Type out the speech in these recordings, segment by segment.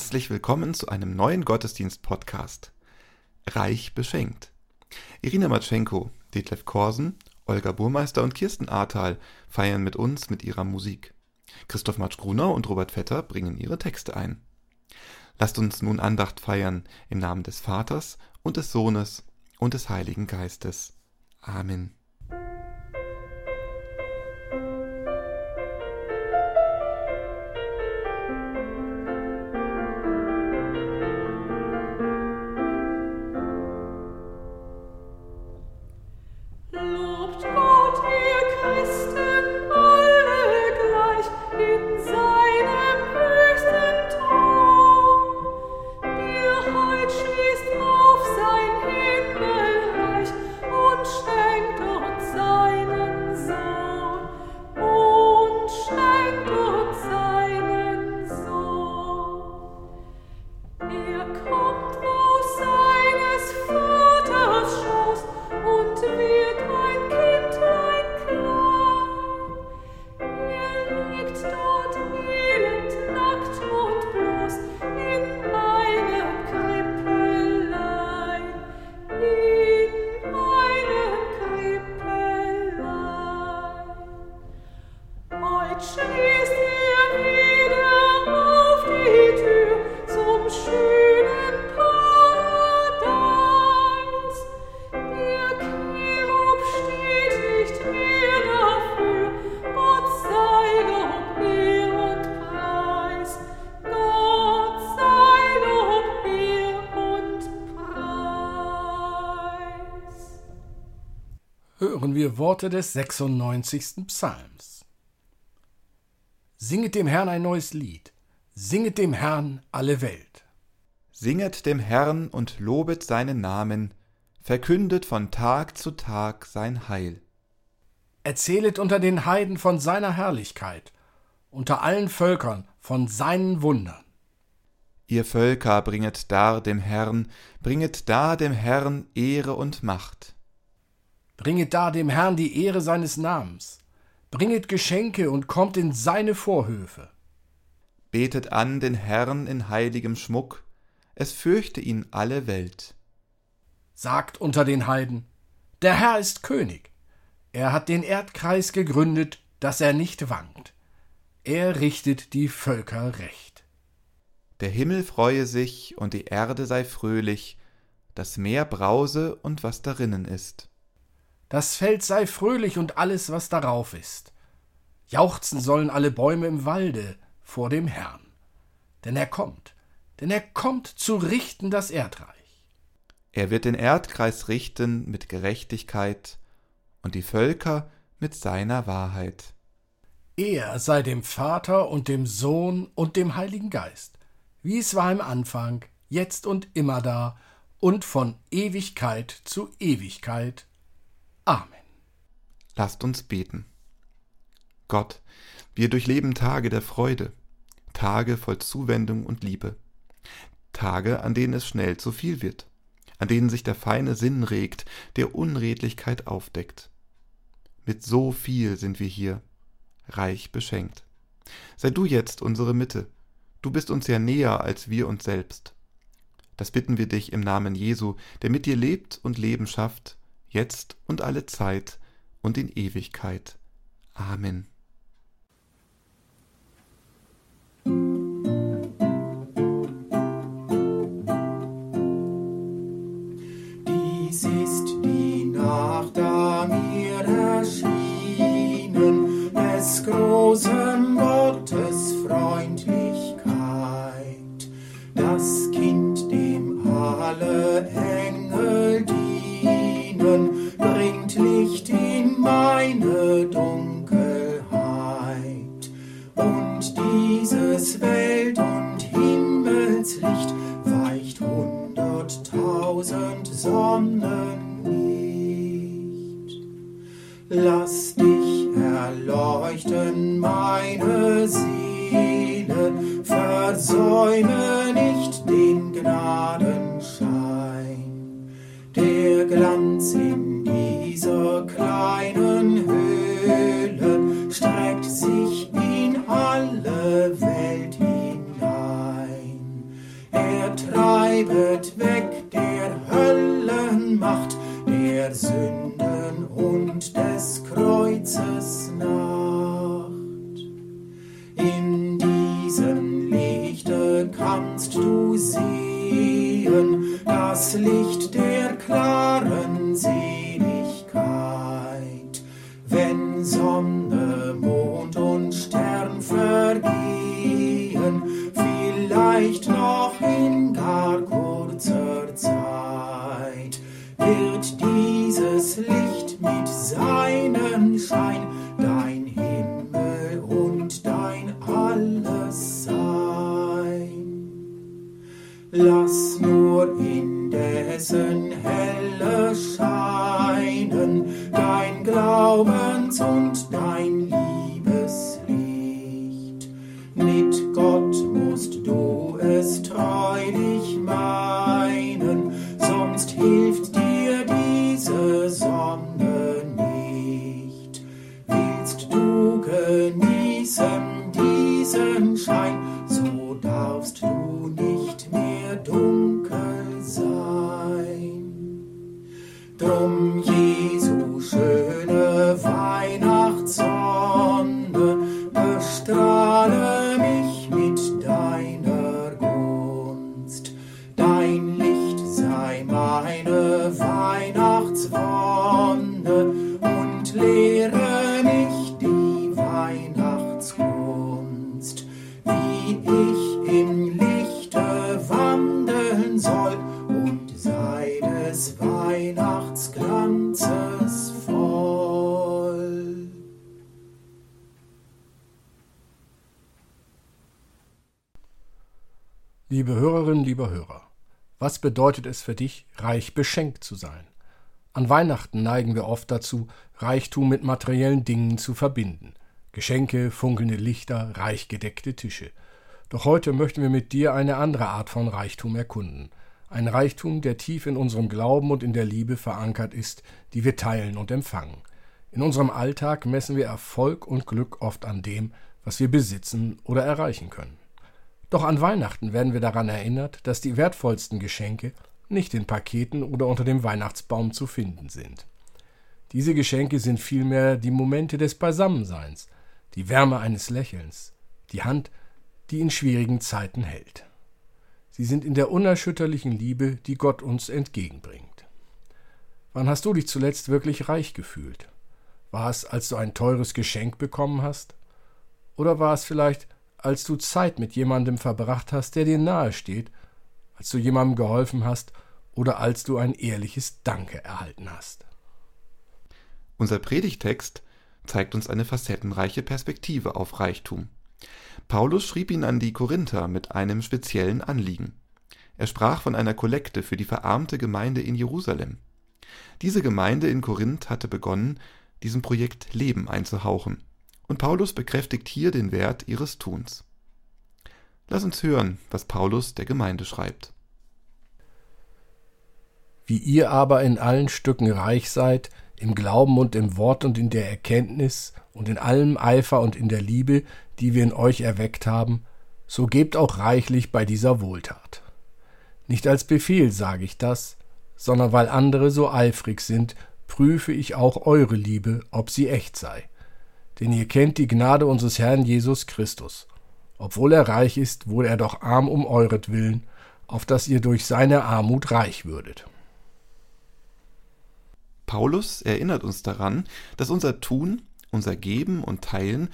Herzlich willkommen zu einem neuen Gottesdienst-Podcast. Reich beschenkt. Irina Matschenko, Detlef Korsen, Olga Burmeister und Kirsten Ahrtal feiern mit uns mit ihrer Musik. Christoph Matsch-Grunau und Robert Vetter bringen ihre Texte ein. Lasst uns nun Andacht feiern im Namen des Vaters und des Sohnes und des Heiligen Geistes. Amen. Hören Worte des 96. Psalms. Singet dem Herrn ein neues Lied, singet dem Herrn alle Welt. Singet dem Herrn und lobet seinen Namen, verkündet von Tag zu Tag sein Heil. Erzählet unter den Heiden von seiner Herrlichkeit, unter allen Völkern von seinen Wundern. Ihr Völker bringet dar dem Herrn, bringet dar dem Herrn Ehre und Macht. Bringet da dem Herrn die Ehre seines Namens. Bringet Geschenke und kommt in seine Vorhöfe. Betet an den Herrn in heiligem Schmuck, es fürchte ihn alle Welt. Sagt unter den Heiden, der Herr ist König. Er hat den Erdkreis gegründet, dass er nicht wankt. Er richtet die Völker recht. Der Himmel freue sich und die Erde sei fröhlich, das Meer brause und was darinnen ist. Das Feld sei fröhlich und alles, was darauf ist. Jauchzen sollen alle Bäume im Walde vor dem Herrn. Denn er kommt, denn er kommt zu richten das Erdreich. Er wird den Erdkreis richten mit Gerechtigkeit und die Völker mit seiner Wahrheit. Er sei dem Vater und dem Sohn und dem Heiligen Geist, wie es war im Anfang, jetzt und immer da und von Ewigkeit zu Ewigkeit. Amen. Lasst uns beten. Gott, wir durchleben Tage der Freude, Tage voll Zuwendung und Liebe, Tage, an denen es schnell zu viel wird, an denen sich der feine Sinn regt, der Unredlichkeit aufdeckt. Mit so viel sind wir hier, reich beschenkt. Sei du jetzt unsere Mitte, du bist uns ja näher als wir uns selbst. Das bitten wir dich im Namen Jesu, der mit dir lebt und Leben schafft, jetzt und alle Zeit und in Ewigkeit. Amen. Dies ist die Nacht, da mir erschienen des großen Gottes Freundlichkeit, das Kind dem alle Engel versäume nicht den Gnadenschein. Der Glanz in dieser kleinen Höhle streckt sich in alle Welt hinein. Er treibet weg der Höllenmacht, der Sünde. Lass nur indessen helle scheinen dein Glaubens- und dein Liebeslicht. Mit Gott musst du es treulich meinen, sonst hilft dir diese Sonne nicht. Willst du genießen diesen lieber Hörer, was bedeutet es für dich, reich beschenkt zu sein? An Weihnachten neigen wir oft dazu, Reichtum mit materiellen Dingen zu verbinden. Geschenke, funkelnde Lichter, reich gedeckte Tische. Doch heute möchten wir mit dir eine andere Art von Reichtum erkunden. Ein Reichtum, der tief in unserem Glauben und in der Liebe verankert ist, die wir teilen und empfangen. In unserem Alltag messen wir Erfolg und Glück oft an dem, was wir besitzen oder erreichen können. Doch an Weihnachten werden wir daran erinnert, dass die wertvollsten Geschenke nicht in Paketen oder unter dem Weihnachtsbaum zu finden sind. Diese Geschenke sind vielmehr die Momente des Beisammenseins, die Wärme eines Lächelns, die Hand, die in schwierigen Zeiten hält. Sie sind in der unerschütterlichen Liebe, die Gott uns entgegenbringt. Wann hast du dich zuletzt wirklich reich gefühlt? War es, als du ein teures Geschenk bekommen hast? Oder war es vielleicht, als du Zeit mit jemandem verbracht hast, der dir nahe steht, als du jemandem geholfen hast oder als du ein ehrliches Danke erhalten hast? Unser Predigtext zeigt uns eine facettenreiche Perspektive auf Reichtum. Paulus schrieb ihn an die Korinther mit einem speziellen Anliegen. Er sprach von einer Kollekte für die verarmte Gemeinde in Jerusalem. Diese Gemeinde in Korinth hatte begonnen, diesem Projekt Leben einzuhauchen, und Paulus bekräftigt hier den Wert ihres Tuns. Lass uns hören, was Paulus der Gemeinde schreibt. Wie ihr aber in allen Stücken reich seid, im Glauben und im Wort und in der Erkenntnis und in allem Eifer und in der Liebe, die wir in euch erweckt haben, so gebt auch reichlich bei dieser Wohltat. Nicht als Befehl sage ich das, sondern weil andere so eifrig sind, prüfe ich auch eure Liebe, ob sie echt sei. Denn ihr kennt die Gnade unseres Herrn Jesus Christus. Obwohl er reich ist, wurde er doch arm um euretwillen, auf dass ihr durch seine Armut reich würdet. Paulus erinnert uns daran, dass unser Tun, unser Geben und Teilen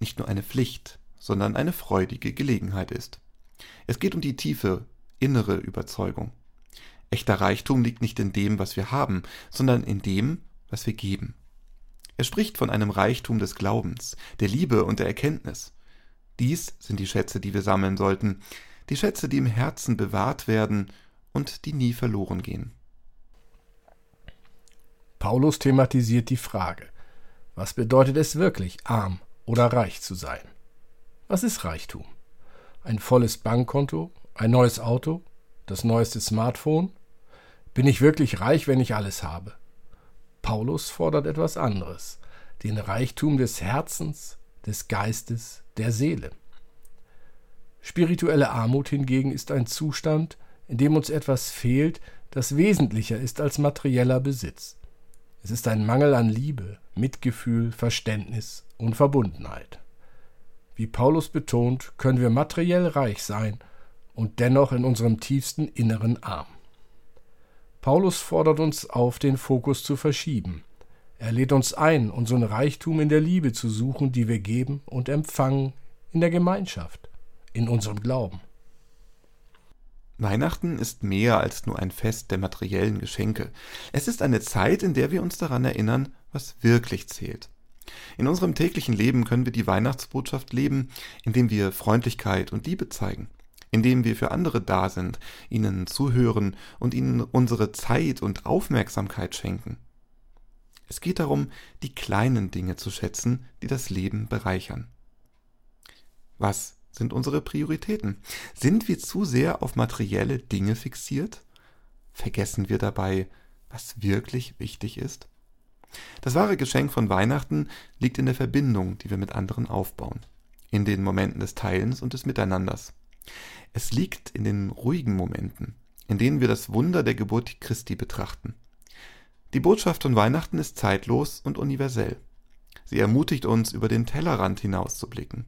nicht nur eine Pflicht, sondern eine freudige Gelegenheit ist. Es geht um die tiefe, innere Überzeugung. Echter Reichtum liegt nicht in dem, was wir haben, sondern in dem, was wir geben. Er spricht von einem Reichtum des Glaubens, der Liebe und der Erkenntnis. Dies sind die Schätze, die wir sammeln sollten, die Schätze, die im Herzen bewahrt werden und die nie verloren gehen. Paulus thematisiert die Frage, was bedeutet es wirklich, arm oder reich zu sein? Was ist Reichtum? Ein volles Bankkonto? Ein neues Auto? Das neueste Smartphone? Bin ich wirklich reich, wenn ich alles habe? Paulus fordert etwas anderes, den Reichtum des Herzens, des Geistes, der Seele. Spirituelle Armut hingegen ist ein Zustand, in dem uns etwas fehlt, das wesentlicher ist als materieller Besitz. Es ist ein Mangel an Liebe, Mitgefühl, Verständnis und Verbundenheit. Wie Paulus betont, können wir materiell reich sein und dennoch in unserem tiefsten Inneren arm. Paulus fordert uns auf, den Fokus zu verschieben. Er lädt uns ein, unseren Reichtum in der Liebe zu suchen, die wir geben und empfangen in der Gemeinschaft, in unserem Glauben. Weihnachten ist mehr als nur ein Fest der materiellen Geschenke. Es ist eine Zeit, in der wir uns daran erinnern, was wirklich zählt. In unserem täglichen Leben können wir die Weihnachtsbotschaft leben, indem wir Freundlichkeit und Liebe zeigen, indem wir für andere da sind, ihnen zuhören und ihnen unsere Zeit und Aufmerksamkeit schenken. Es geht darum, die kleinen Dinge zu schätzen, die das Leben bereichern. Was sind unsere Prioritäten? Sind wir zu sehr auf materielle Dinge fixiert? Vergessen wir dabei, was wirklich wichtig ist? Das wahre Geschenk von Weihnachten liegt in der Verbindung, die wir mit anderen aufbauen, in den Momenten des Teilens und des Miteinanders. Es liegt in den ruhigen Momenten, in denen wir das Wunder der Geburt Christi betrachten. Die Botschaft von Weihnachten ist zeitlos und universell. Sie ermutigt uns, über den Tellerrand hinauszublicken.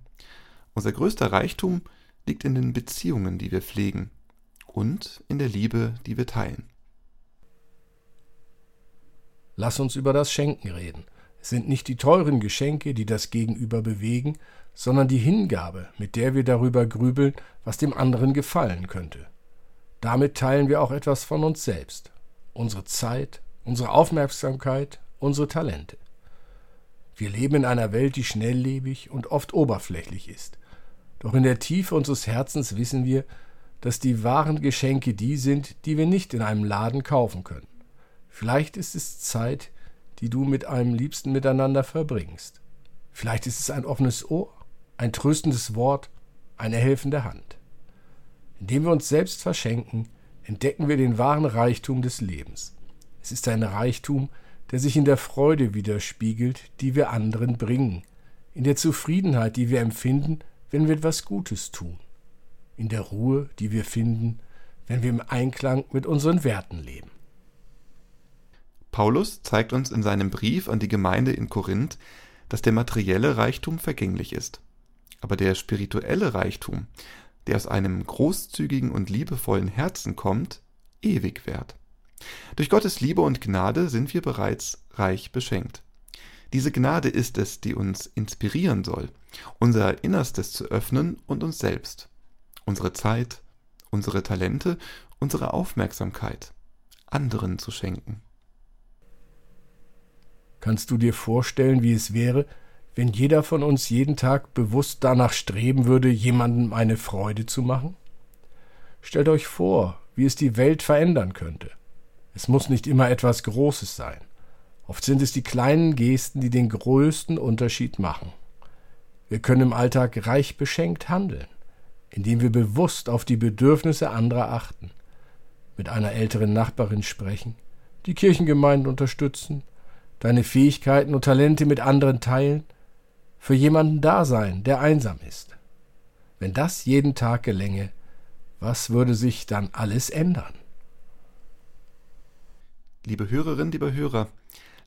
Unser größter Reichtum liegt in den Beziehungen, die wir pflegen und in der Liebe, die wir teilen. Lass uns über das Schenken reden. Es sind nicht die teuren Geschenke, die das Gegenüber bewegen, sondern die Hingabe, mit der wir darüber grübeln, was dem anderen gefallen könnte. Damit teilen wir auch etwas von uns selbst, unsere Zeit, unsere Aufmerksamkeit, unsere Talente. Wir leben in einer Welt, die schnelllebig und oft oberflächlich ist. Doch in der Tiefe unseres Herzens wissen wir, dass die wahren Geschenke die sind, die wir nicht in einem Laden kaufen können. Vielleicht ist es Zeit, die du mit einem Liebsten miteinander verbringst. Vielleicht ist es ein offenes Ohr, ein tröstendes Wort, eine helfende Hand. Indem wir uns selbst verschenken, entdecken wir den wahren Reichtum des Lebens. Es ist ein Reichtum, der sich in der Freude widerspiegelt, die wir anderen bringen, in der Zufriedenheit, die wir empfinden, wenn wir etwas Gutes tun, in der Ruhe, die wir finden, wenn wir im Einklang mit unseren Werten leben. Paulus zeigt uns in seinem Brief an die Gemeinde in Korinth, dass der materielle Reichtum vergänglich ist, aber der spirituelle Reichtum, der aus einem großzügigen und liebevollen Herzen kommt, ewig währt. Durch Gottes Liebe und Gnade sind wir bereits reich beschenkt. Diese Gnade ist es, die uns inspirieren soll, unser Innerstes zu öffnen und uns selbst, unsere Zeit, unsere Talente, unsere Aufmerksamkeit anderen zu schenken. Kannst du dir vorstellen, wie es wäre, wenn jeder von uns jeden Tag bewusst danach streben würde, jemandem eine Freude zu machen? Stellt euch vor, wie es die Welt verändern könnte. Es muss nicht immer etwas Großes sein. Oft sind es die kleinen Gesten, die den größten Unterschied machen. Wir können im Alltag reich beschenkt handeln, indem wir bewusst auf die Bedürfnisse anderer achten, mit einer älteren Nachbarin sprechen, die Kirchengemeinden unterstützen, deine Fähigkeiten und Talente mit anderen teilen, für jemanden da sein, der einsam ist. Wenn das jeden Tag gelänge, was würde sich dann alles ändern? Liebe Hörerinnen, liebe Hörer,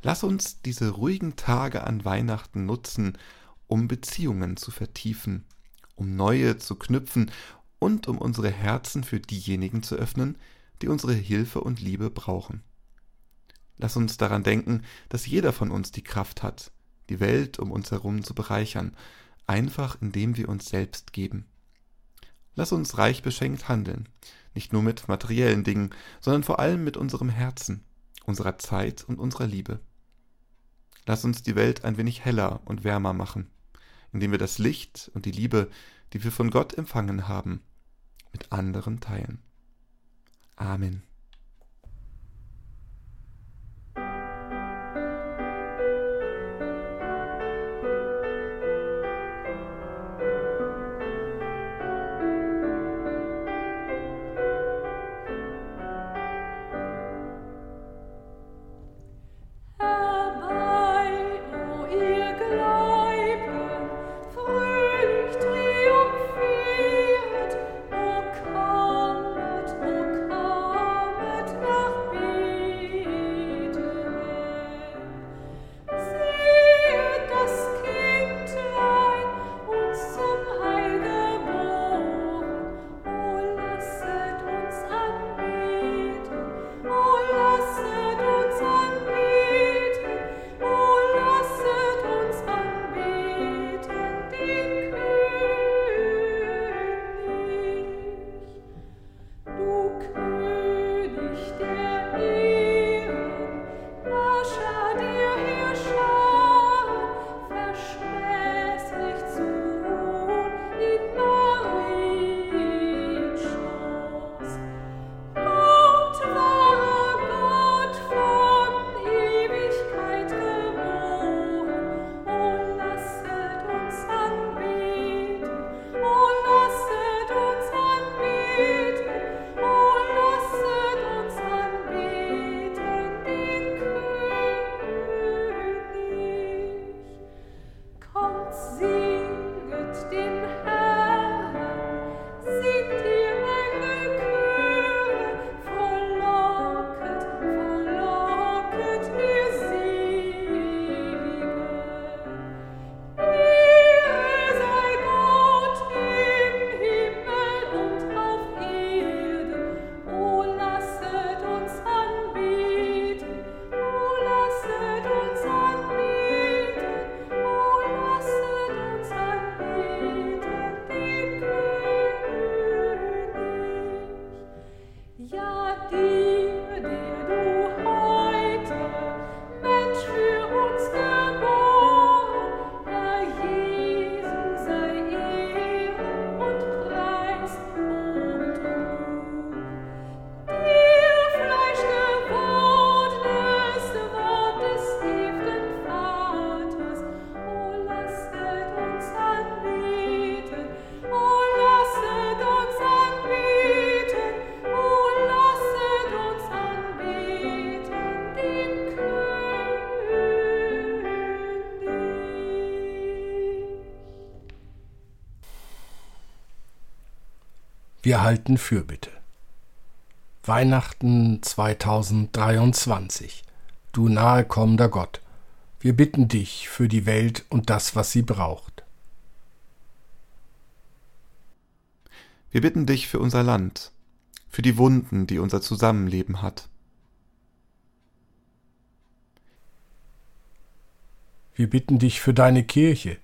Lass uns diese ruhigen Tage an Weihnachten nutzen, um Beziehungen zu vertiefen, um neue zu knüpfen und um unsere Herzen für diejenigen zu öffnen, die unsere Hilfe und Liebe brauchen. Lass uns daran denken, dass jeder von uns die Kraft hat, die Welt um uns herum zu bereichern, einfach indem wir uns selbst geben. Lass uns reich beschenkt handeln, nicht nur mit materiellen Dingen, sondern vor allem mit unserem Herzen, unserer Zeit und unserer Liebe. Lass uns die Welt ein wenig heller und wärmer machen, indem wir das Licht und die Liebe, die wir von Gott empfangen haben, mit anderen teilen. Amen. Wir halten Fürbitte. Weihnachten 2023. Du nahe kommender Gott. Wir bitten dich für die Welt und das, was sie braucht. Wir bitten dich für unser Land, für die Wunden, die unser Zusammenleben hat. Wir bitten dich für deine Kirche.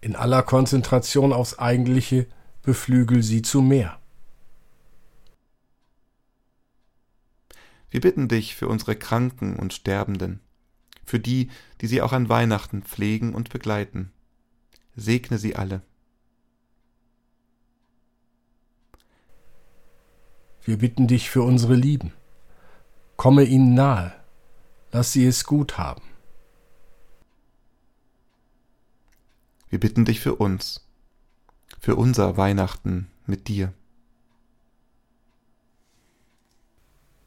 In aller Konzentration aufs Eigentliche beflügel sie zu mehr. Wir bitten dich für unsere Kranken und Sterbenden, für die, die sie auch an Weihnachten pflegen und begleiten. Segne sie alle. Wir bitten dich für unsere Lieben. Komme ihnen nahe, lass sie es gut haben. Wir bitten dich für uns, für unser Weihnachten mit dir.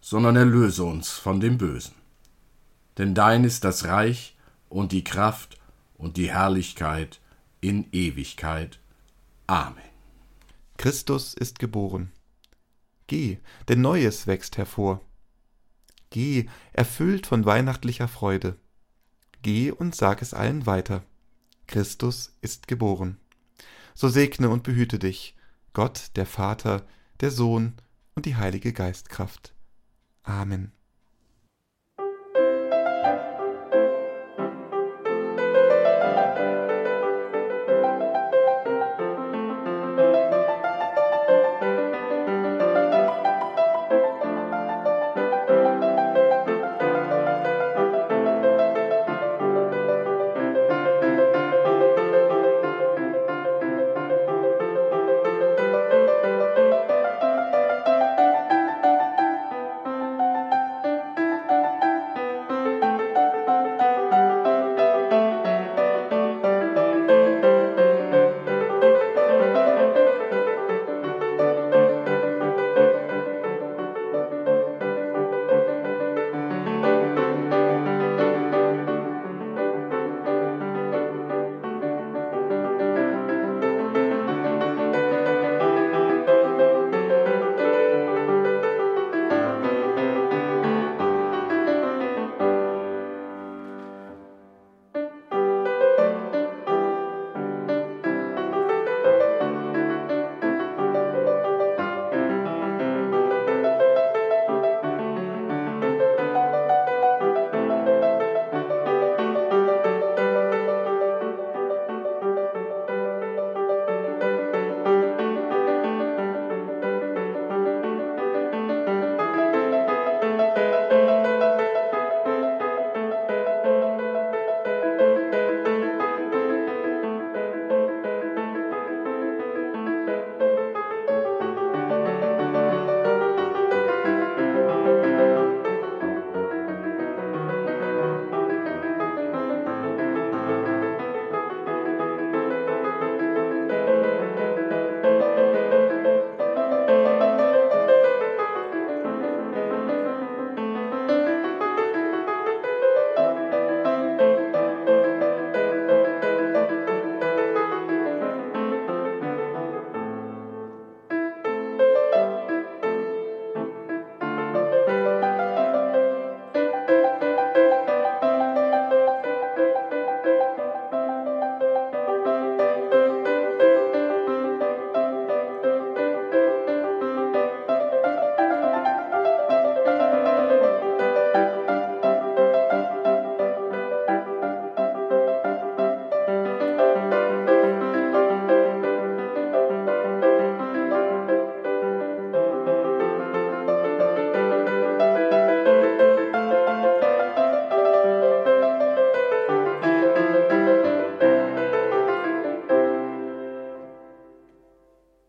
sondern erlöse uns von dem Bösen. Denn dein ist das Reich und die Kraft und die Herrlichkeit in Ewigkeit. Amen. Christus ist geboren. Geh, denn Neues wächst hervor. Geh, erfüllt von weihnachtlicher Freude. Geh und sag es allen weiter. Christus ist geboren. So segne und behüte dich, Gott, der Vater, der Sohn und die Heilige Geistkraft. Amen.